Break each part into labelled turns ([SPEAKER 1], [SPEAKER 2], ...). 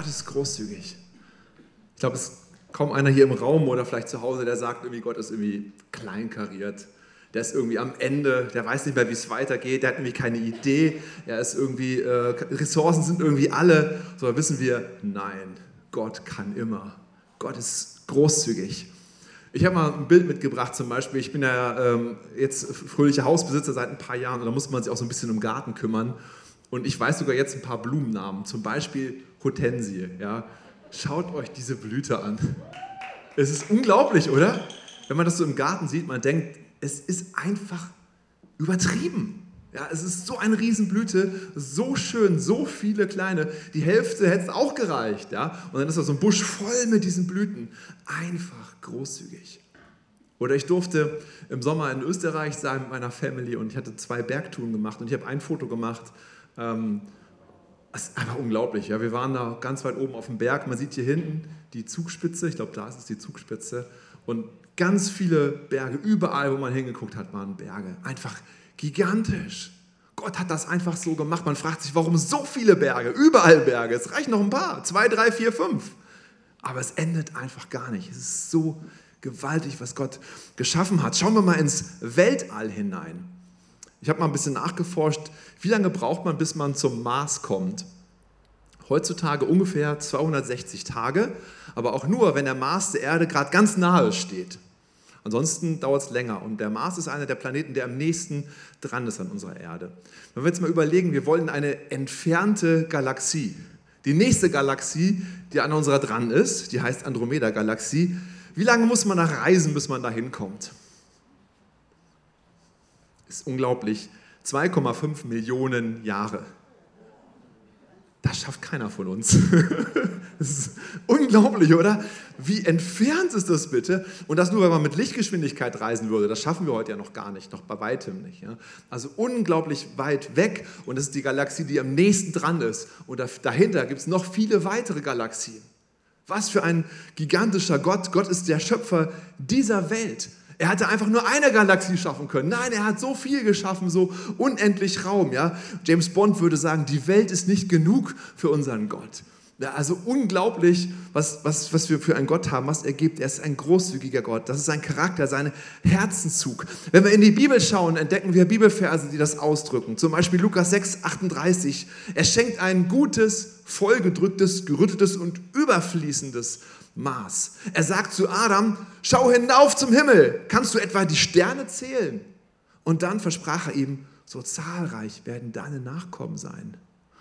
[SPEAKER 1] Gott ist großzügig. Ich glaube, es ist kaum einer hier im Raum oder vielleicht zu Hause, der sagt, irgendwie Gott ist irgendwie kleinkariert. Der ist irgendwie am Ende, der weiß nicht mehr, wie es weitergeht, der hat nämlich keine Idee, er ist irgendwie, äh, Ressourcen sind irgendwie alle. So wissen wir, nein, Gott kann immer. Gott ist großzügig. Ich habe mal ein Bild mitgebracht, zum Beispiel, ich bin ja ähm, jetzt fröhlicher Hausbesitzer seit ein paar Jahren und da muss man sich auch so ein bisschen um Garten kümmern. Und ich weiß sogar jetzt ein paar Blumennamen, zum Beispiel Hortensie. Ja. Schaut euch diese Blüte an. Es ist unglaublich, oder? Wenn man das so im Garten sieht, man denkt, es ist einfach übertrieben. Ja, es ist so eine Riesenblüte, so schön, so viele kleine. Die Hälfte hätte es auch gereicht. Ja? Und dann ist da so ein Busch voll mit diesen Blüten. Einfach großzügig. Oder ich durfte im Sommer in Österreich sein mit meiner Family und ich hatte zwei Bergtouren gemacht und ich habe ein Foto gemacht. Ähm, das ist einfach unglaublich. Ja? Wir waren da ganz weit oben auf dem Berg. Man sieht hier hinten die Zugspitze. Ich glaube, da ist es die Zugspitze. Und ganz viele Berge, überall, wo man hingeguckt hat, waren Berge. Einfach gigantisch. Gott hat das einfach so gemacht. Man fragt sich, warum so viele Berge? Überall Berge. Es reichen noch ein paar. Zwei, drei, vier, fünf. Aber es endet einfach gar nicht. Es ist so gewaltig, was Gott geschaffen hat. Schauen wir mal ins Weltall hinein. Ich habe mal ein bisschen nachgeforscht, wie lange braucht man, bis man zum Mars kommt. Heutzutage ungefähr 260 Tage, aber auch nur, wenn der Mars der Erde gerade ganz nahe steht. Ansonsten dauert es länger und der Mars ist einer der Planeten, der am nächsten dran ist an unserer Erde. Wenn wir jetzt mal überlegen, wir wollen eine entfernte Galaxie. Die nächste Galaxie, die an unserer dran ist, die heißt Andromeda-Galaxie. Wie lange muss man da reisen, bis man da hinkommt? Ist unglaublich. 2,5 Millionen Jahre. Das schafft keiner von uns. das ist unglaublich, oder? Wie entfernt ist das bitte? Und das nur, wenn man mit Lichtgeschwindigkeit reisen würde. Das schaffen wir heute ja noch gar nicht, noch bei weitem nicht. Also unglaublich weit weg. Und das ist die Galaxie, die am nächsten dran ist. Und dahinter gibt es noch viele weitere Galaxien. Was für ein gigantischer Gott. Gott ist der Schöpfer dieser Welt. Er hätte einfach nur eine Galaxie schaffen können. Nein, er hat so viel geschaffen, so unendlich Raum. Ja? James Bond würde sagen, die Welt ist nicht genug für unseren Gott. Also unglaublich, was, was, was wir für einen Gott haben, was er gibt. Er ist ein großzügiger Gott. Das ist sein Charakter, sein Herzenszug. Wenn wir in die Bibel schauen, entdecken wir Bibelverse, die das ausdrücken. Zum Beispiel Lukas 6, 38. Er schenkt ein gutes, vollgedrücktes, gerüttetes und überfließendes Maß. Er sagt zu Adam, schau hinauf zum Himmel, kannst du etwa die Sterne zählen? Und dann versprach er ihm, so zahlreich werden deine Nachkommen sein.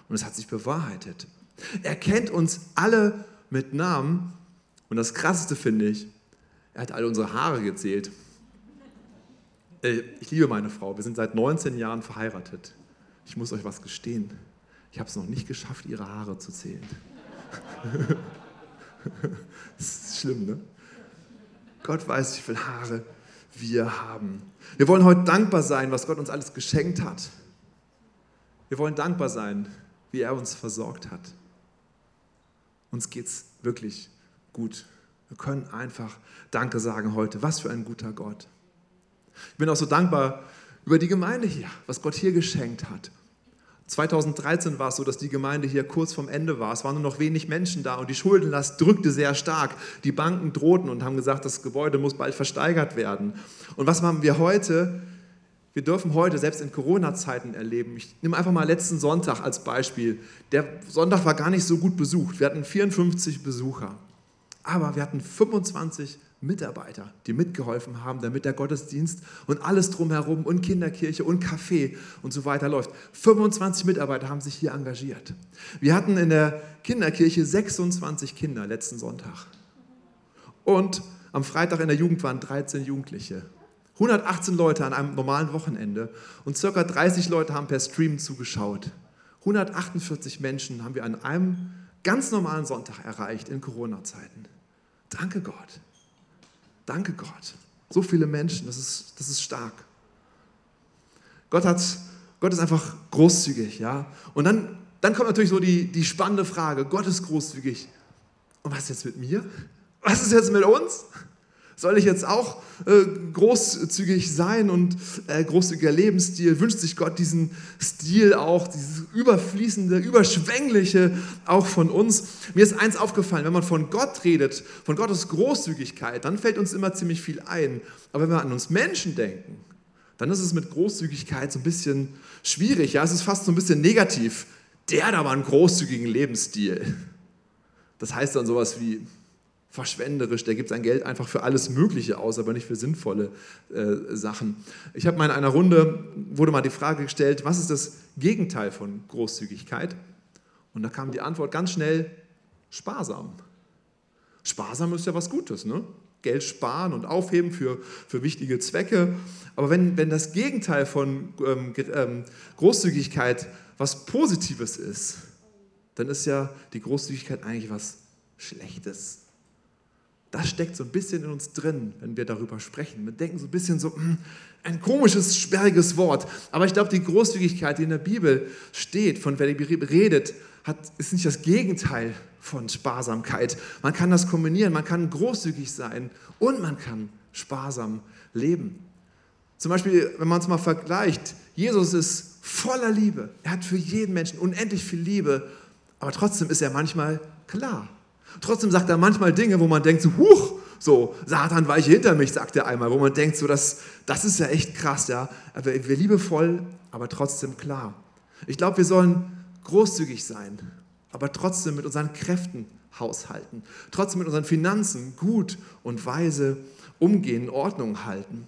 [SPEAKER 1] Und es hat sich bewahrheitet. Er kennt uns alle mit Namen. Und das Krasseste finde ich, er hat alle unsere Haare gezählt. Äh, ich liebe meine Frau. Wir sind seit 19 Jahren verheiratet. Ich muss euch was gestehen. Ich habe es noch nicht geschafft, ihre Haare zu zählen. Das ist schlimm, ne? Gott weiß, wie viele Haare wir haben. Wir wollen heute dankbar sein, was Gott uns alles geschenkt hat. Wir wollen dankbar sein, wie er uns versorgt hat. Uns geht es wirklich gut. Wir können einfach Danke sagen heute. Was für ein guter Gott. Ich bin auch so dankbar über die Gemeinde hier, was Gott hier geschenkt hat. 2013 war es so, dass die Gemeinde hier kurz vorm Ende war. Es waren nur noch wenig Menschen da und die Schuldenlast drückte sehr stark. Die Banken drohten und haben gesagt, das Gebäude muss bald versteigert werden. Und was machen wir heute? Wir dürfen heute, selbst in Corona-Zeiten, erleben. Ich nehme einfach mal letzten Sonntag als Beispiel. Der Sonntag war gar nicht so gut besucht. Wir hatten 54 Besucher. Aber wir hatten 25 Mitarbeiter, die mitgeholfen haben, damit der Gottesdienst und alles drumherum und Kinderkirche und Café und so weiter läuft. 25 Mitarbeiter haben sich hier engagiert. Wir hatten in der Kinderkirche 26 Kinder letzten Sonntag. Und am Freitag in der Jugend waren 13 Jugendliche. 118 Leute an einem normalen Wochenende und circa 30 Leute haben per Stream zugeschaut. 148 Menschen haben wir an einem ganz normalen Sonntag erreicht in Corona-Zeiten. Danke Gott. Danke Gott. So viele Menschen, das ist, das ist stark. Gott, hat, Gott ist einfach großzügig, ja. Und dann, dann kommt natürlich so die, die spannende Frage, Gott ist großzügig. Und was ist jetzt mit mir? Was ist jetzt mit uns? Soll ich jetzt auch äh, großzügig sein und äh, großzügiger Lebensstil? Wünscht sich Gott diesen Stil auch, dieses überfließende, überschwängliche auch von uns? Mir ist eins aufgefallen, wenn man von Gott redet, von Gottes Großzügigkeit, dann fällt uns immer ziemlich viel ein. Aber wenn wir an uns Menschen denken, dann ist es mit Großzügigkeit so ein bisschen schwierig. Ja, es ist fast so ein bisschen negativ. Der hat aber einen großzügigen Lebensstil. Das heißt dann sowas wie, verschwenderisch, der gibt sein Geld einfach für alles Mögliche aus, aber nicht für sinnvolle äh, Sachen. Ich habe mal in einer Runde, wurde mal die Frage gestellt, was ist das Gegenteil von Großzügigkeit? Und da kam die Antwort ganz schnell, sparsam. Sparsam ist ja was Gutes, ne? Geld sparen und aufheben für, für wichtige Zwecke. Aber wenn, wenn das Gegenteil von ähm, ähm, Großzügigkeit was Positives ist, dann ist ja die Großzügigkeit eigentlich was Schlechtes. Das steckt so ein bisschen in uns drin, wenn wir darüber sprechen. Wir denken so ein bisschen so, hm, ein komisches, sperriges Wort. Aber ich glaube, die Großzügigkeit, die in der Bibel steht, von der die Bibel redet, hat, ist nicht das Gegenteil von Sparsamkeit. Man kann das kombinieren, man kann großzügig sein und man kann sparsam leben. Zum Beispiel, wenn man es mal vergleicht, Jesus ist voller Liebe. Er hat für jeden Menschen unendlich viel Liebe, aber trotzdem ist er manchmal klar. Trotzdem sagt er manchmal Dinge, wo man denkt, so, huch, so, Satan weiche hinter mich, sagt er einmal, wo man denkt, so, das, das ist ja echt krass, ja. Aber wir liebevoll, aber trotzdem klar. Ich glaube, wir sollen großzügig sein, aber trotzdem mit unseren Kräften haushalten, trotzdem mit unseren Finanzen gut und weise umgehen, Ordnung halten.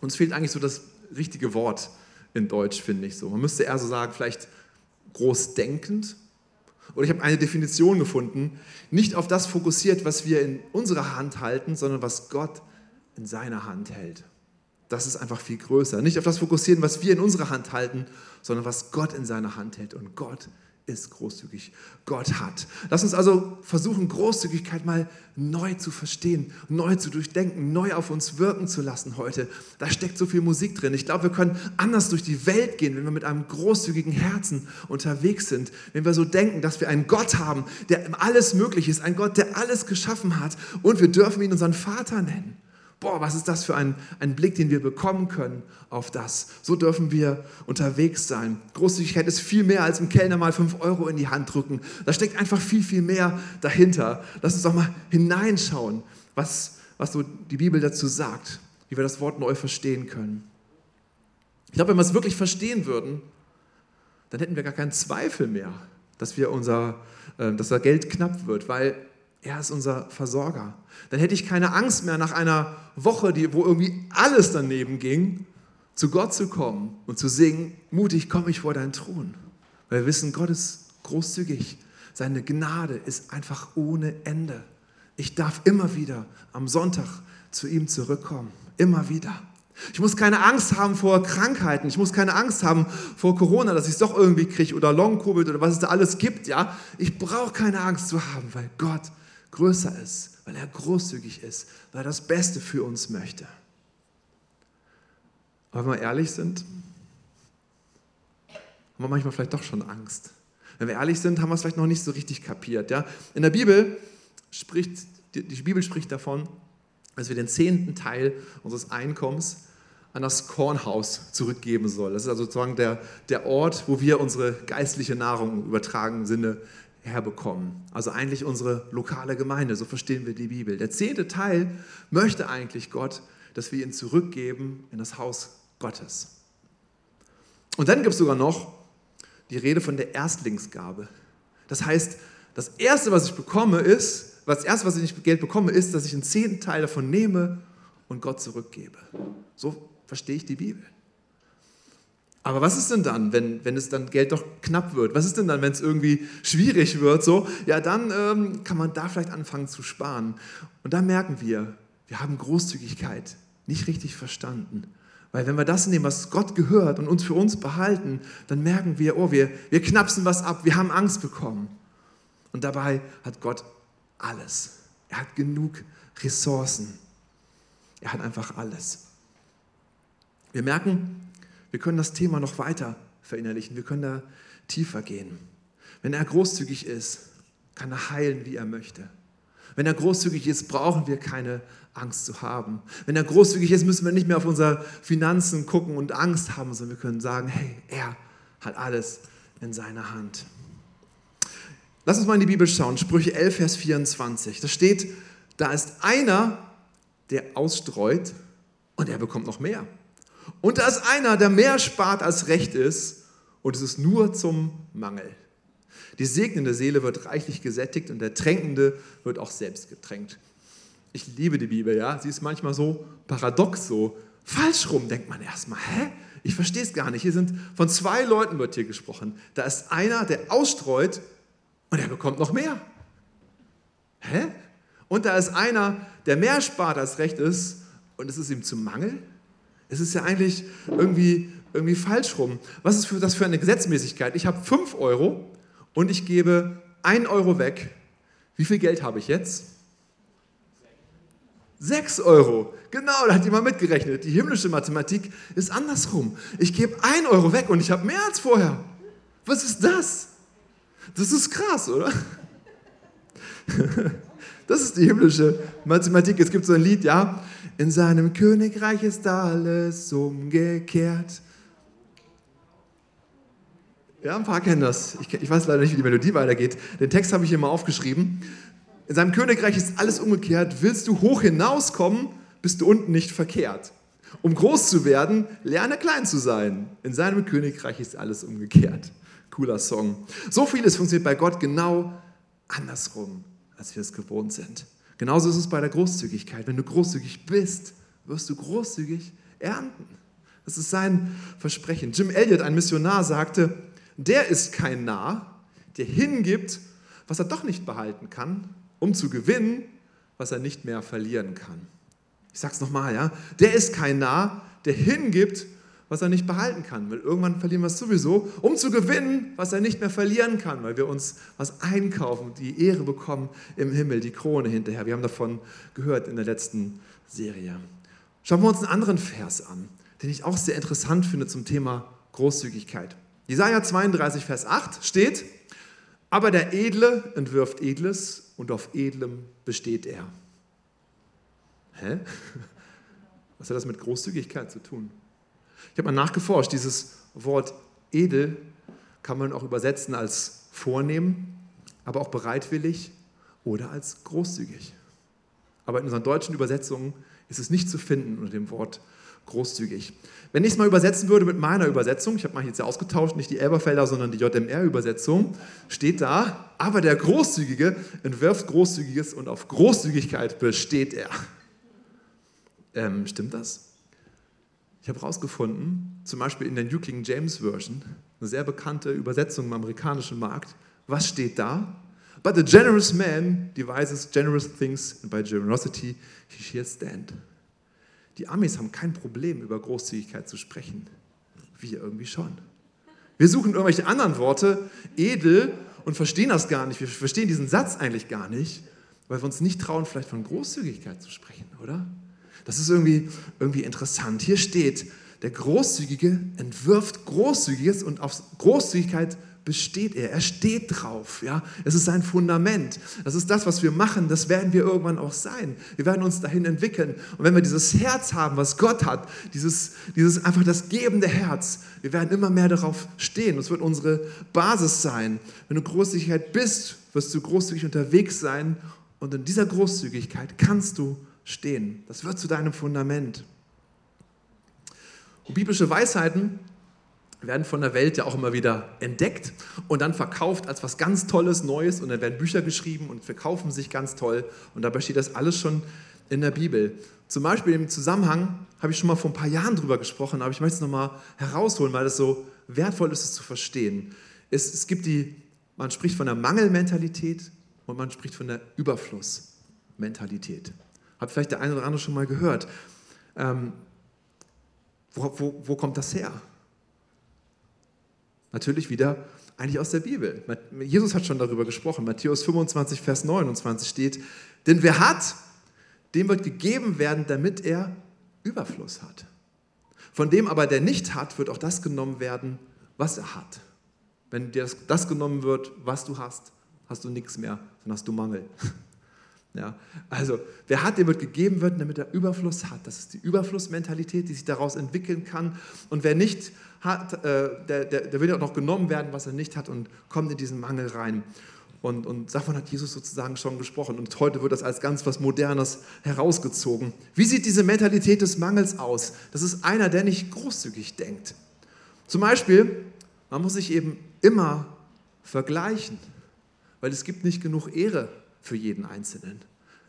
[SPEAKER 1] Uns fehlt eigentlich so das richtige Wort in Deutsch, finde ich so. Man müsste eher so sagen, vielleicht großdenkend oder ich habe eine Definition gefunden, nicht auf das fokussiert, was wir in unserer Hand halten, sondern was Gott in seiner Hand hält. Das ist einfach viel größer. Nicht auf das fokussieren, was wir in unserer Hand halten, sondern was Gott in seiner Hand hält. Und Gott ist großzügig. Gott hat. Lass uns also versuchen, Großzügigkeit mal neu zu verstehen, neu zu durchdenken, neu auf uns wirken zu lassen heute. Da steckt so viel Musik drin. Ich glaube, wir können anders durch die Welt gehen, wenn wir mit einem großzügigen Herzen unterwegs sind. Wenn wir so denken, dass wir einen Gott haben, der alles möglich ist, ein Gott, der alles geschaffen hat und wir dürfen ihn unseren Vater nennen. Boah, was ist das für ein, ein Blick, den wir bekommen können auf das. So dürfen wir unterwegs sein. Großzügigkeit ist viel mehr als im Kellner mal fünf Euro in die Hand drücken. Da steckt einfach viel, viel mehr dahinter. Lass uns doch mal hineinschauen, was, was so die Bibel dazu sagt, wie wir das Wort neu verstehen können. Ich glaube, wenn wir es wirklich verstehen würden, dann hätten wir gar keinen Zweifel mehr, dass, wir unser, äh, dass unser Geld knapp wird, weil er ist unser Versorger. Dann hätte ich keine Angst mehr, nach einer Woche, die, wo irgendwie alles daneben ging, zu Gott zu kommen und zu singen, mutig komme ich vor deinen Thron. Weil wir wissen, Gott ist großzügig. Seine Gnade ist einfach ohne Ende. Ich darf immer wieder am Sonntag zu ihm zurückkommen. Immer wieder. Ich muss keine Angst haben vor Krankheiten. Ich muss keine Angst haben vor Corona, dass ich es doch irgendwie kriege oder Long-Covid oder was es da alles gibt. Ja? Ich brauche keine Angst zu haben, weil Gott größer ist, weil er großzügig ist, weil er das Beste für uns möchte. Aber wenn wir ehrlich sind, haben wir manchmal vielleicht doch schon Angst. Wenn wir ehrlich sind, haben wir es vielleicht noch nicht so richtig kapiert. Ja? In der Bibel spricht, die Bibel spricht davon, dass wir den zehnten Teil unseres Einkommens an das Kornhaus zurückgeben sollen. Das ist also sozusagen der, der Ort, wo wir unsere geistliche Nahrung im Sinne herbekommen. Also eigentlich unsere lokale Gemeinde, so verstehen wir die Bibel. Der zehnte Teil möchte eigentlich Gott, dass wir ihn zurückgeben in das Haus Gottes. Und dann gibt es sogar noch die Rede von der Erstlingsgabe. Das heißt, das Erste, was ich bekomme, ist, das Erste, was ich Geld bekomme, ist, dass ich einen zehnten Teil davon nehme und Gott zurückgebe. So verstehe ich die Bibel. Aber was ist denn dann, wenn, wenn es dann Geld doch knapp wird? Was ist denn dann, wenn es irgendwie schwierig wird? So, ja, dann ähm, kann man da vielleicht anfangen zu sparen. Und da merken wir, wir haben Großzügigkeit nicht richtig verstanden. Weil wenn wir das nehmen, was Gott gehört und uns für uns behalten, dann merken wir, oh, wir, wir knapsen was ab, wir haben Angst bekommen. Und dabei hat Gott alles. Er hat genug Ressourcen. Er hat einfach alles. Wir merken, wir können das Thema noch weiter verinnerlichen. Wir können da tiefer gehen. Wenn er großzügig ist, kann er heilen, wie er möchte. Wenn er großzügig ist, brauchen wir keine Angst zu haben. Wenn er großzügig ist, müssen wir nicht mehr auf unsere Finanzen gucken und Angst haben, sondern wir können sagen, hey, er hat alles in seiner Hand. Lass uns mal in die Bibel schauen, Sprüche 11, Vers 24. Da steht, da ist einer, der ausstreut und er bekommt noch mehr. Und da ist einer, der mehr spart als recht ist und es ist nur zum Mangel. Die segnende Seele wird reichlich gesättigt und der Tränkende wird auch selbst getränkt. Ich liebe die Bibel, ja. Sie ist manchmal so paradox, so falsch rum, denkt man erstmal. Hä? Ich verstehe es gar nicht. Hier sind von zwei Leuten wird hier gesprochen. Da ist einer, der ausstreut und er bekommt noch mehr. Hä? Und da ist einer, der mehr spart als recht ist und es ist ihm zu Mangel. Es ist ja eigentlich irgendwie, irgendwie falsch rum. Was ist das für eine Gesetzmäßigkeit? Ich habe 5 Euro und ich gebe 1 Euro weg. Wie viel Geld habe ich jetzt? 6 Euro. Genau, da hat jemand mitgerechnet. Die himmlische Mathematik ist andersrum. Ich gebe 1 Euro weg und ich habe mehr als vorher. Was ist das? Das ist krass, oder? Das ist die himmlische Mathematik. Es gibt so ein Lied, ja. In seinem Königreich ist alles umgekehrt. Ja, ein paar kennen das. Ich, ich, weiß leider nicht, wie die Melodie weitergeht. Den Text habe ich hier mal aufgeschrieben. In seinem Königreich ist alles umgekehrt. Willst du hoch hinauskommen, bist du unten nicht verkehrt. Um groß zu werden, lerne klein zu sein. In seinem Königreich ist alles umgekehrt. Cooler Song. So vieles funktioniert bei Gott genau andersrum, als wir es gewohnt sind. Genauso ist es bei der Großzügigkeit. Wenn du großzügig bist, wirst du großzügig ernten. Das ist sein Versprechen. Jim Elliot, ein Missionar, sagte, der ist kein Narr, der hingibt, was er doch nicht behalten kann, um zu gewinnen, was er nicht mehr verlieren kann. Ich sage es nochmal, ja. Der ist kein Narr, der hingibt, was er nicht behalten kann, weil irgendwann verlieren wir es sowieso, um zu gewinnen, was er nicht mehr verlieren kann, weil wir uns was einkaufen, die Ehre bekommen im Himmel, die Krone hinterher. Wir haben davon gehört in der letzten Serie. Schauen wir uns einen anderen Vers an, den ich auch sehr interessant finde zum Thema Großzügigkeit. Jesaja 32, Vers 8 steht, aber der Edle entwirft Edles und auf Edlem besteht er. Hä? Was hat das mit Großzügigkeit zu tun? Ich habe mal nachgeforscht, dieses Wort edel kann man auch übersetzen als vornehm, aber auch bereitwillig oder als großzügig. Aber in unseren deutschen Übersetzungen ist es nicht zu finden unter dem Wort großzügig. Wenn ich es mal übersetzen würde mit meiner Übersetzung, ich habe mal jetzt ja ausgetauscht, nicht die Elberfelder, sondern die JMR-Übersetzung, steht da, aber der Großzügige entwirft Großzügiges und auf Großzügigkeit besteht er. Ähm, stimmt das? Ich habe herausgefunden, zum Beispiel in der New King James Version, eine sehr bekannte Übersetzung im amerikanischen Markt, was steht da? But a generous man devises generous things, and by generosity he shall stand. Die Amis haben kein Problem, über Großzügigkeit zu sprechen. Wir irgendwie schon. Wir suchen irgendwelche anderen Worte, edel, und verstehen das gar nicht. Wir verstehen diesen Satz eigentlich gar nicht, weil wir uns nicht trauen, vielleicht von Großzügigkeit zu sprechen, oder? Das ist irgendwie, irgendwie interessant. Hier steht, der Großzügige entwirft Großzügiges und auf Großzügigkeit besteht er. Er steht drauf. Ja? Es ist sein Fundament. Das ist das, was wir machen. Das werden wir irgendwann auch sein. Wir werden uns dahin entwickeln. Und wenn wir dieses Herz haben, was Gott hat, dieses, dieses einfach das gebende Herz, wir werden immer mehr darauf stehen. Das wird unsere Basis sein. Wenn du Großzügigkeit bist, wirst du großzügig unterwegs sein. Und in dieser Großzügigkeit kannst du stehen. Das wird zu deinem Fundament. Und biblische Weisheiten werden von der Welt ja auch immer wieder entdeckt und dann verkauft als was ganz Tolles, Neues und dann werden Bücher geschrieben und verkaufen sich ganz toll und dabei steht das alles schon in der Bibel. Zum Beispiel im Zusammenhang habe ich schon mal vor ein paar Jahren drüber gesprochen, aber ich möchte es nochmal herausholen, weil es so wertvoll ist, es zu verstehen. Es, es gibt die, man spricht von der Mangelmentalität und man spricht von der Überflussmentalität. Hat vielleicht der eine oder andere schon mal gehört. Ähm, wo, wo, wo kommt das her? Natürlich wieder eigentlich aus der Bibel. Jesus hat schon darüber gesprochen. Matthäus 25, Vers 29 steht, denn wer hat, dem wird gegeben werden, damit er Überfluss hat. Von dem aber, der nicht hat, wird auch das genommen werden, was er hat. Wenn dir das, das genommen wird, was du hast, hast du nichts mehr, dann hast du Mangel. Ja, also, wer hat, dem wird gegeben werden, damit er Überfluss hat. Das ist die Überflussmentalität, die sich daraus entwickeln kann. Und wer nicht hat, äh, der, der, der will ja auch noch genommen werden, was er nicht hat und kommt in diesen Mangel rein. Und, und davon hat Jesus sozusagen schon gesprochen. Und heute wird das als ganz was Modernes herausgezogen. Wie sieht diese Mentalität des Mangels aus? Das ist einer, der nicht großzügig denkt. Zum Beispiel, man muss sich eben immer vergleichen, weil es gibt nicht genug Ehre für jeden Einzelnen.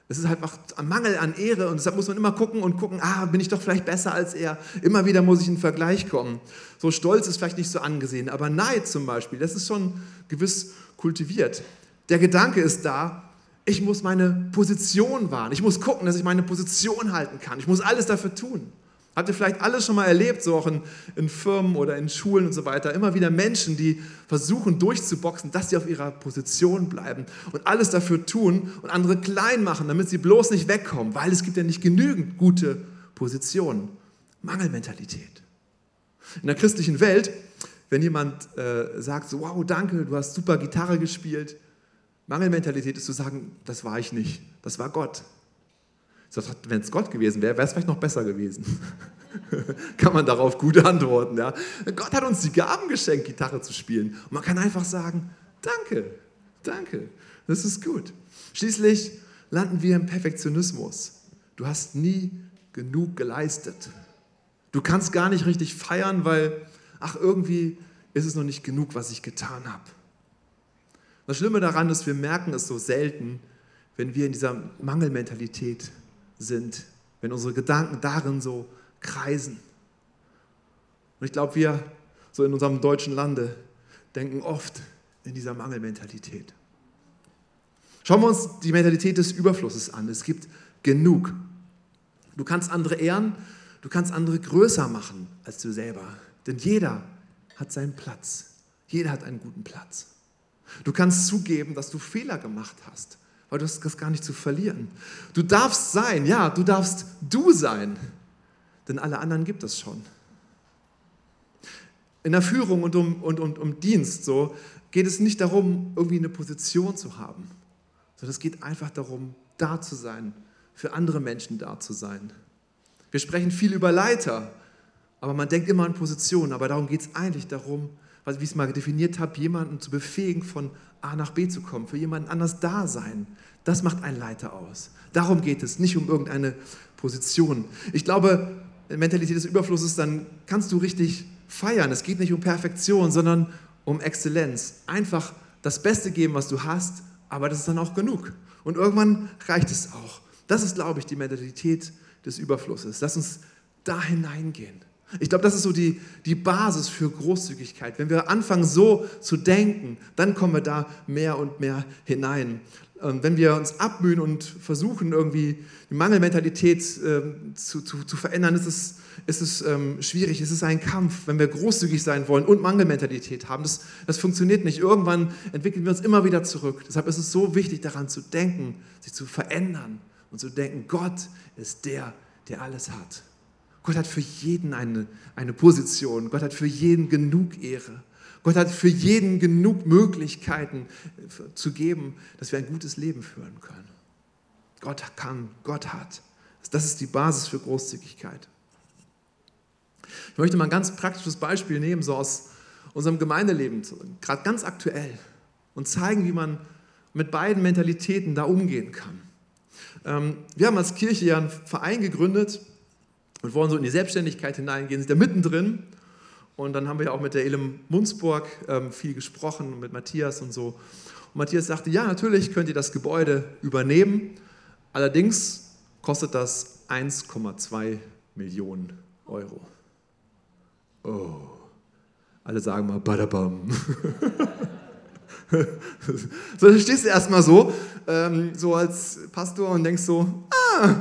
[SPEAKER 1] Es ist einfach ein Mangel an Ehre und deshalb muss man immer gucken und gucken, ah, bin ich doch vielleicht besser als er. Immer wieder muss ich in Vergleich kommen. So Stolz ist vielleicht nicht so angesehen, aber Neid zum Beispiel, das ist schon gewiss kultiviert. Der Gedanke ist da, ich muss meine Position wahren. Ich muss gucken, dass ich meine Position halten kann. Ich muss alles dafür tun. Habt ihr vielleicht alles schon mal erlebt, so auch in, in, Firmen oder in Schulen und so weiter, immer wieder Menschen, die versuchen durchzuboxen, dass sie auf ihrer Position bleiben und alles dafür tun und andere klein machen, damit sie bloß nicht wegkommen, weil es gibt ja nicht genügend gute Positionen. Mangelmentalität. In der christlichen Welt, wenn jemand äh, sagt, so, wow, danke, du hast super Gitarre gespielt, Mangelmentalität ist zu sagen, das war ich nicht, das war Gott. Wenn es Gott gewesen wäre, wäre es vielleicht noch besser gewesen. kann man darauf gut antworten. Ja? Gott hat uns die Gaben geschenkt, Gitarre zu spielen. Und man kann einfach sagen, danke, danke, das ist gut. Schließlich landen wir im Perfektionismus. Du hast nie genug geleistet. Du kannst gar nicht richtig feiern, weil, ach, irgendwie ist es noch nicht genug, was ich getan habe. Das Schlimme daran ist, wir merken es so selten, wenn wir in dieser Mangelmentalität sind, wenn unsere Gedanken darin so kreisen. Und ich glaube, wir so in unserem deutschen Lande denken oft in dieser Mangelmentalität. Schauen wir uns die Mentalität des Überflusses an. Es gibt genug. Du kannst andere ehren, du kannst andere größer machen als du selber. Denn jeder hat seinen Platz. Jeder hat einen guten Platz. Du kannst zugeben, dass du Fehler gemacht hast weil du hast das gar nicht zu verlieren. Du darfst sein, ja, du darfst du sein, denn alle anderen gibt es schon. In der Führung und um, und, und um Dienst so geht es nicht darum, irgendwie eine Position zu haben, sondern es geht einfach darum, da zu sein, für andere Menschen da zu sein. Wir sprechen viel über Leiter, aber man denkt immer an Positionen, aber darum geht es eigentlich darum, wie ich es mal definiert habe, jemanden zu befähigen, von A nach B zu kommen, für jemanden anders da sein. Das macht einen Leiter aus. Darum geht es, nicht um irgendeine Position. Ich glaube, Mentalität des Überflusses, dann kannst du richtig feiern. Es geht nicht um Perfektion, sondern um Exzellenz. Einfach das Beste geben, was du hast, aber das ist dann auch genug. Und irgendwann reicht es auch. Das ist, glaube ich, die Mentalität des Überflusses. Lass uns da hineingehen. Ich glaube, das ist so die, die Basis für Großzügigkeit. Wenn wir anfangen, so zu denken, dann kommen wir da mehr und mehr hinein. Ähm, wenn wir uns abmühen und versuchen, irgendwie die Mangelmentalität ähm, zu, zu, zu verändern, ist es, ist es ähm, schwierig. Es ist ein Kampf, wenn wir großzügig sein wollen und Mangelmentalität haben. Das, das funktioniert nicht. Irgendwann entwickeln wir uns immer wieder zurück. Deshalb ist es so wichtig, daran zu denken, sich zu verändern und zu denken, Gott ist der, der alles hat. Gott hat für jeden eine, eine Position. Gott hat für jeden genug Ehre. Gott hat für jeden genug Möglichkeiten zu geben, dass wir ein gutes Leben führen können. Gott kann, Gott hat. Das ist die Basis für Großzügigkeit. Ich möchte mal ein ganz praktisches Beispiel nehmen, so aus unserem Gemeindeleben, gerade ganz aktuell, und zeigen, wie man mit beiden Mentalitäten da umgehen kann. Ähm, wir haben als Kirche ja einen Verein gegründet, und wollen so in die Selbstständigkeit hineingehen, sind da mittendrin. Und dann haben wir ja auch mit der Elem Munzburg ähm, viel gesprochen, mit Matthias und so. Und Matthias sagte, ja, natürlich könnt ihr das Gebäude übernehmen, allerdings kostet das 1,2 Millionen Euro. Oh, alle sagen mal, badabam. so, dann stehst du erstmal so, ähm, so als Pastor und denkst so, ah,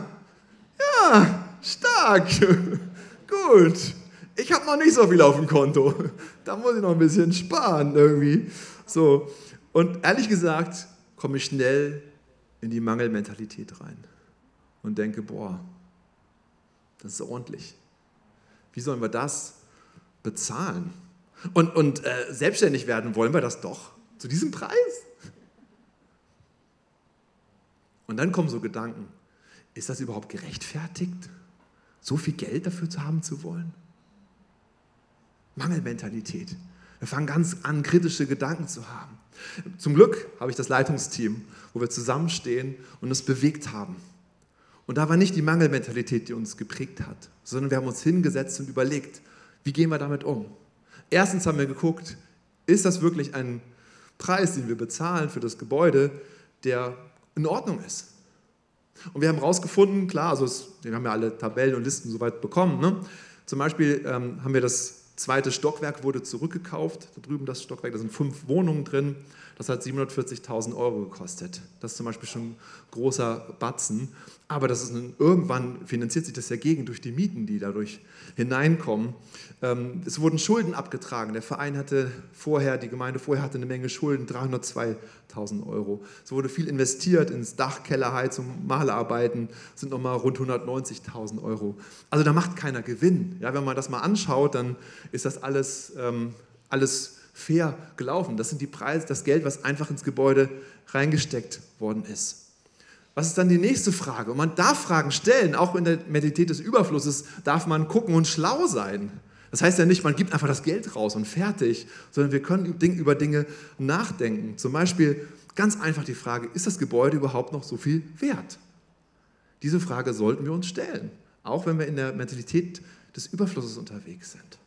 [SPEAKER 1] ja, Stark. Gut. Ich habe noch nicht so viel auf dem Konto. Da muss ich noch ein bisschen sparen irgendwie. So. Und ehrlich gesagt komme ich schnell in die Mangelmentalität rein und denke, boah, das ist ordentlich. Wie sollen wir das bezahlen? Und, und äh, selbstständig werden wollen wir das doch zu diesem Preis? Und dann kommen so Gedanken, ist das überhaupt gerechtfertigt, so viel Geld dafür zu haben zu wollen? Mangelmentalität. Wir fangen ganz an, kritische Gedanken zu haben. Zum Glück habe ich das Leitungsteam, wo wir zusammenstehen und uns bewegt haben. Und da war nicht die Mangelmentalität, die uns geprägt hat, sondern wir haben uns hingesetzt und überlegt, wie gehen wir damit um? Erstens haben wir geguckt, ist das wirklich ein Preis, den wir bezahlen für das Gebäude, der in Ordnung ist? Und wir haben herausgefunden, klar, also es, wir haben ja alle Tabellen und Listen soweit bekommen. Ne? Zum Beispiel ähm, haben wir das zweite Stockwerk wurde zurückgekauft. Da drüben das Stockwerk, da sind fünf Wohnungen drin. Das hat 740.000 Euro gekostet. Das ist zum Beispiel schon ein großer Batzen. Aber das ist ein, irgendwann finanziert sich das ja gegen durch die Mieten, die dadurch hineinkommen. Ähm, es wurden Schulden abgetragen. Der Verein hatte vorher, die Gemeinde vorher hatte eine Menge Schulden, 302.000 Euro. Es wurde viel investiert ins Dach, Kellerheizung, Malerarbeiten, sind nochmal rund 190.000 Euro. Also da macht keiner Gewinn. Ja, wenn man das mal anschaut, dann ist das alles, ähm, alles fair gelaufen. Das sind die Preise, das Geld, was einfach ins Gebäude reingesteckt worden ist. Was ist dann die nächste Frage? Und man darf Fragen stellen, auch in der Mentalität des Überflusses darf man gucken und schlau sein. Das heißt ja nicht, man gibt einfach das Geld raus und fertig, sondern wir können über Dinge nachdenken. Zum Beispiel ganz einfach die Frage, ist das Gebäude überhaupt noch so viel wert? Diese Frage sollten wir uns stellen, auch wenn wir in der Mentalität des Überflusses unterwegs sind.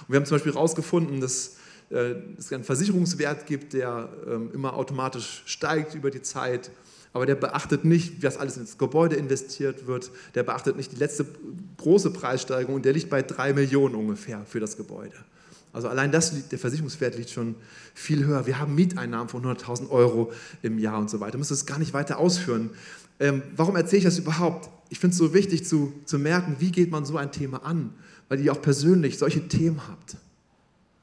[SPEAKER 1] Und wir haben zum Beispiel herausgefunden, dass äh, es einen Versicherungswert gibt, der ähm, immer automatisch steigt über die Zeit, aber der beachtet nicht, was alles ins Gebäude investiert wird, der beachtet nicht die letzte große Preissteigerung und der liegt bei drei Millionen ungefähr für das Gebäude. Also allein das, der Versicherungswert liegt schon viel höher. Wir haben Mieteinnahmen von 100.000 Euro im Jahr und so weiter. Ich muss das gar nicht weiter ausführen. Ähm, warum erzähle ich das überhaupt? Ich finde es so wichtig zu, zu merken, wie geht man so ein Thema an, weil ihr auch persönlich solche Themen habt.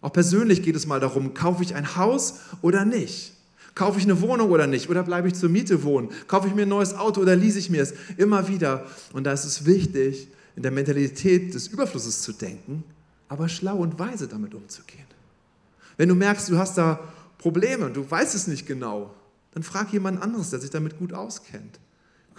[SPEAKER 1] Auch persönlich geht es mal darum, kaufe ich ein Haus oder nicht? Kaufe ich eine Wohnung oder nicht? Oder bleibe ich zur Miete wohnen? Kaufe ich mir ein neues Auto oder lease ich mir es? Immer wieder. Und da ist es wichtig, in der Mentalität des Überflusses zu denken, aber schlau und weise damit umzugehen. Wenn du merkst, du hast da Probleme und du weißt es nicht genau, dann frag jemand anderes, der sich damit gut auskennt.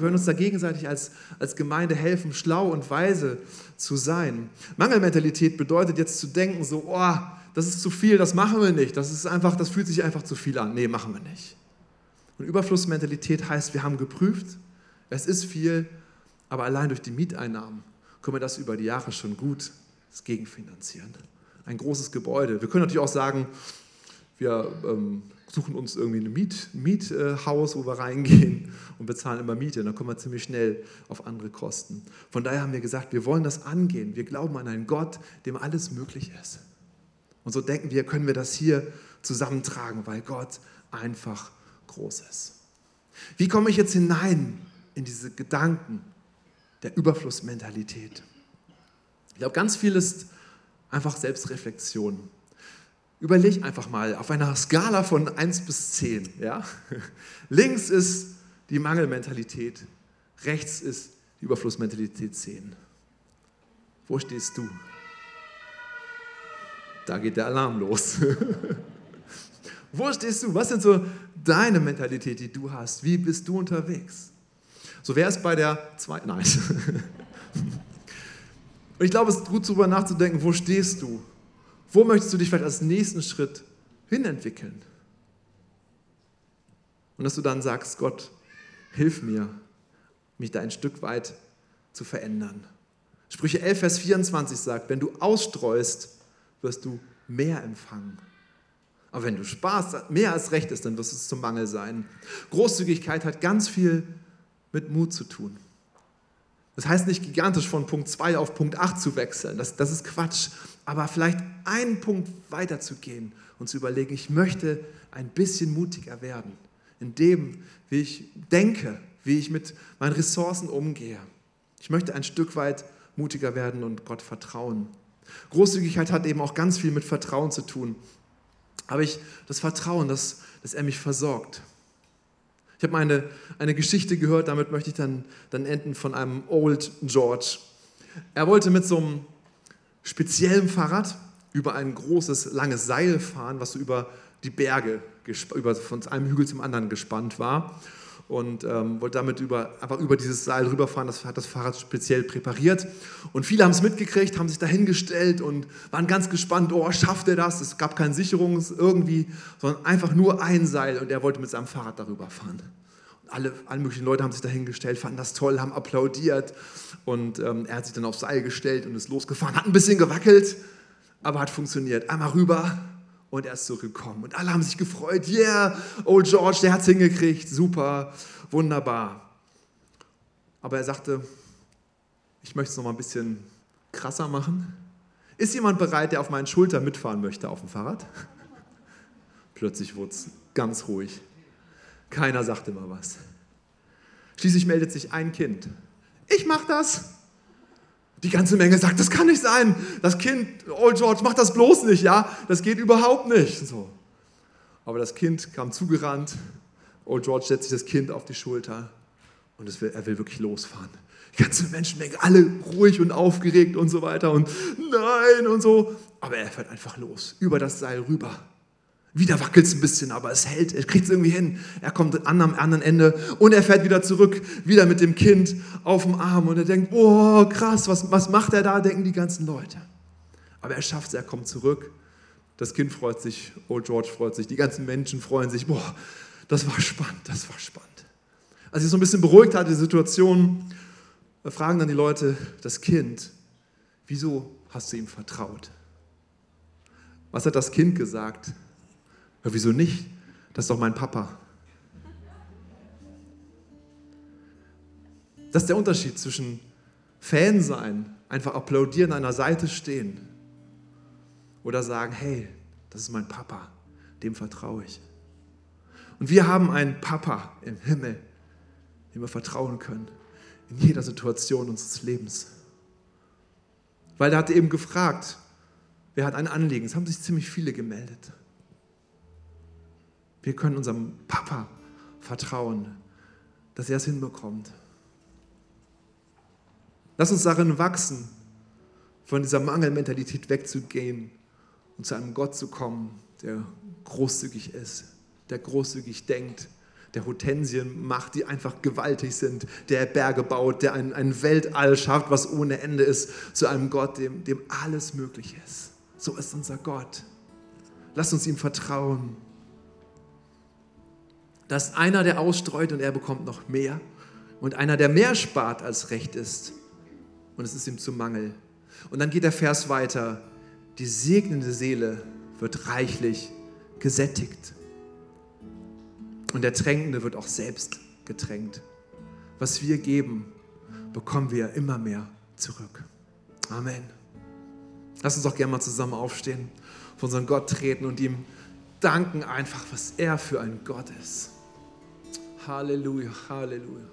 [SPEAKER 1] Können uns da gegenseitig als, als Gemeinde helfen, schlau und weise zu sein. Mangelmentalität bedeutet jetzt zu denken, so, oh, das ist zu viel, das machen wir nicht. Das ist einfach, das fühlt sich einfach zu viel an. Nee, machen wir nicht. Und Überflussmentalität heißt, wir haben geprüft, es ist viel, aber allein durch die Mieteinnahmen können wir das über die Jahre schon gut gegenfinanzieren. Ein großes Gebäude. Wir können natürlich auch sagen, wir ähm, suchen uns irgendwie ein Miet, Miethaus, wo wir reingehen und bezahlen immer Miete. Dann kommen wir ziemlich schnell auf andere Kosten. Von daher haben wir gesagt, wir wollen das angehen. Wir glauben an einen Gott, dem alles möglich ist. Und so denken wir, können wir das hier zusammentragen, weil Gott einfach groß ist. Wie komme ich jetzt hinein in diese Gedanken der Überflussmentalität? Ich glaube, ganz viel ist einfach Selbstreflexion. Überleg einfach mal auf einer Skala von 1 bis 10. Ja? Links ist die Mangelmentalität, rechts ist die Überflussmentalität 10. Wo stehst du? Da geht der Alarm los. Wo stehst du? Was sind so deine Mentalität, die du hast? Wie bist du unterwegs? So wäre es bei der zweiten. Nein. Und ich glaube, es ist gut darüber nachzudenken, wo stehst du? Wo möchtest du dich vielleicht als nächsten Schritt hinentwickeln? Und dass du dann sagst, Gott, hilf mir, mich da ein Stück weit zu verändern. Sprüche 11, Vers 24 sagt, wenn du ausstreust, wirst du mehr empfangen. Aber wenn du sparst, mehr als recht ist, dann wirst es zum Mangel sein. Großzügigkeit hat ganz viel mit Mut zu tun. Das heißt nicht gigantisch von Punkt 2 auf Punkt 8 zu wechseln, das, das ist Quatsch, aber vielleicht einen Punkt weiter zu gehen und zu überlegen, ich möchte ein bisschen mutiger werden in dem, wie ich denke, wie ich mit meinen Ressourcen umgehe. Ich möchte ein Stück weit mutiger werden und Gott vertrauen. Großzügigkeit hat eben auch ganz viel mit Vertrauen zu tun. Habe ich das Vertrauen, dass, dass er mich versorgt. Ich habe eine, eine Geschichte gehört, damit möchte ich dann, dann enden, von einem Old George. Er wollte mit so einem speziellen Fahrrad über ein großes, langes Seil fahren, was so über die Berge, über, von einem Hügel zum anderen gespannt war. und ähm, wollte damit über, einfach über dieses Seil rüberfahren. Das hat das Fahrrad speziell präpariert. Und viele haben es mitgekriegt, haben sich dahingestellt und waren ganz gespannt, oh, schafft er das? Es gab keine Sicherung irgendwie, sondern einfach nur ein Seil und er wollte mit seinem Fahrrad darüber fahren. Alle, alle möglichen Leute haben sich dahingestellt, fanden das toll, haben applaudiert und ähm, er hat sich dann aufs Seil gestellt und ist losgefahren, hat ein bisschen gewackelt, aber hat funktioniert. Einmal rüber, und er ist zurückgekommen. Und alle haben sich gefreut. Yeah, Old George, der hat es hingekriegt. Super, wunderbar. Aber er sagte, ich möchte es noch mal ein bisschen krasser machen. Ist jemand bereit, der auf meinen Schultern mitfahren möchte auf dem Fahrrad? Plötzlich wurde es ganz ruhig. Keiner sagte mal was. Schließlich meldet sich ein Kind. Ich mach das. Die ganze Menge sagt, das kann nicht sein. Das Kind, Old George, mach das bloß nicht, ja? Das geht überhaupt nicht. So. Aber das Kind kam zugerannt. Old George setzt sich das Kind auf die Schulter und will, er will wirklich losfahren. Die ganze Menschenmenge, alle ruhig und aufgeregt und so weiter und nein und so. Aber er fährt einfach los, über das Seil rüber. Wieder wackelt es ein bisschen, aber es hält, er kriegt es irgendwie hin. Er kommt an am anderen Ende und er fährt wieder zurück, wieder mit dem Kind auf dem Arm und er denkt, boah, krass, was, was macht er da, denken die ganzen Leute. Aber er schafft es, er kommt zurück. Das Kind freut sich, Old George freut sich, die ganzen Menschen freuen sich, boah, das war spannend, das war spannend. Als ich so ein bisschen beruhigt hatte, die Situation, fragen dann die Leute das Kind, wieso hast du ihm vertraut? Was hat das Kind gesagt? Ja, wieso nicht? Das ist doch mein Papa. Das ist der Unterschied zwischen Fan sein, einfach applaudieren, an der Seite stehen oder sagen, hey, das ist mein Papa, dem vertraue ich. Und wir haben einen Papa im Himmel, dem wir vertrauen können, in jeder Situation unseres Lebens. Weil er hatte eben gefragt, wer hat ein Anliegen? Es haben sich ziemlich viele gemeldet. Wir können unserem Papa vertrauen, dass er es hinbekommt. Lass uns darin wachsen, von dieser Mangelmentalität wegzugehen und zu einem Gott zu kommen, der großzügig ist, der großzügig denkt, der Hortensien macht, die einfach gewaltig sind, der Berge baut, der ein, ein Weltall schafft, was ohne Ende ist, zu einem Gott, dem, dem alles möglich ist. So ist unser Gott. Lass uns ihm vertrauen. Da ist einer, der ausstreut und er bekommt noch mehr. Und einer, der mehr spart, als recht ist. Und es ist ihm zu Mangel. Und dann geht der Vers weiter. Die segnende Seele wird reichlich gesättigt. Und der Tränkende wird auch selbst getränkt. Was wir geben, bekommen wir immer mehr zurück. Amen. Lass uns doch gerne mal zusammen aufstehen, vor unseren Gott treten und ihm danken einfach, was er für ein Gott ist. Halleluja, Halleluja.